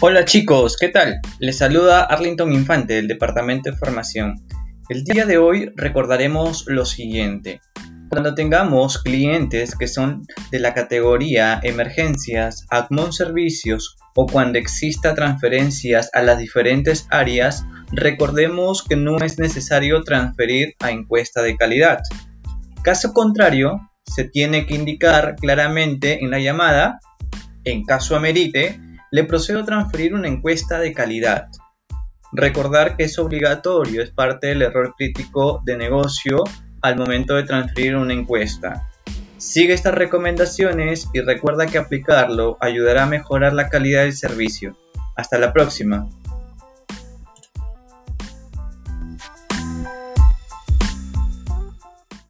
Hola chicos, ¿qué tal? Les saluda Arlington Infante del Departamento de Formación. El día de hoy recordaremos lo siguiente. Cuando tengamos clientes que son de la categoría emergencias, admon servicios o cuando exista transferencias a las diferentes áreas, recordemos que no es necesario transferir a encuesta de calidad. Caso contrario, se tiene que indicar claramente en la llamada, en caso amerite, le procedo a transferir una encuesta de calidad. Recordar que es obligatorio, es parte del error crítico de negocio al momento de transferir una encuesta. Sigue estas recomendaciones y recuerda que aplicarlo ayudará a mejorar la calidad del servicio. Hasta la próxima.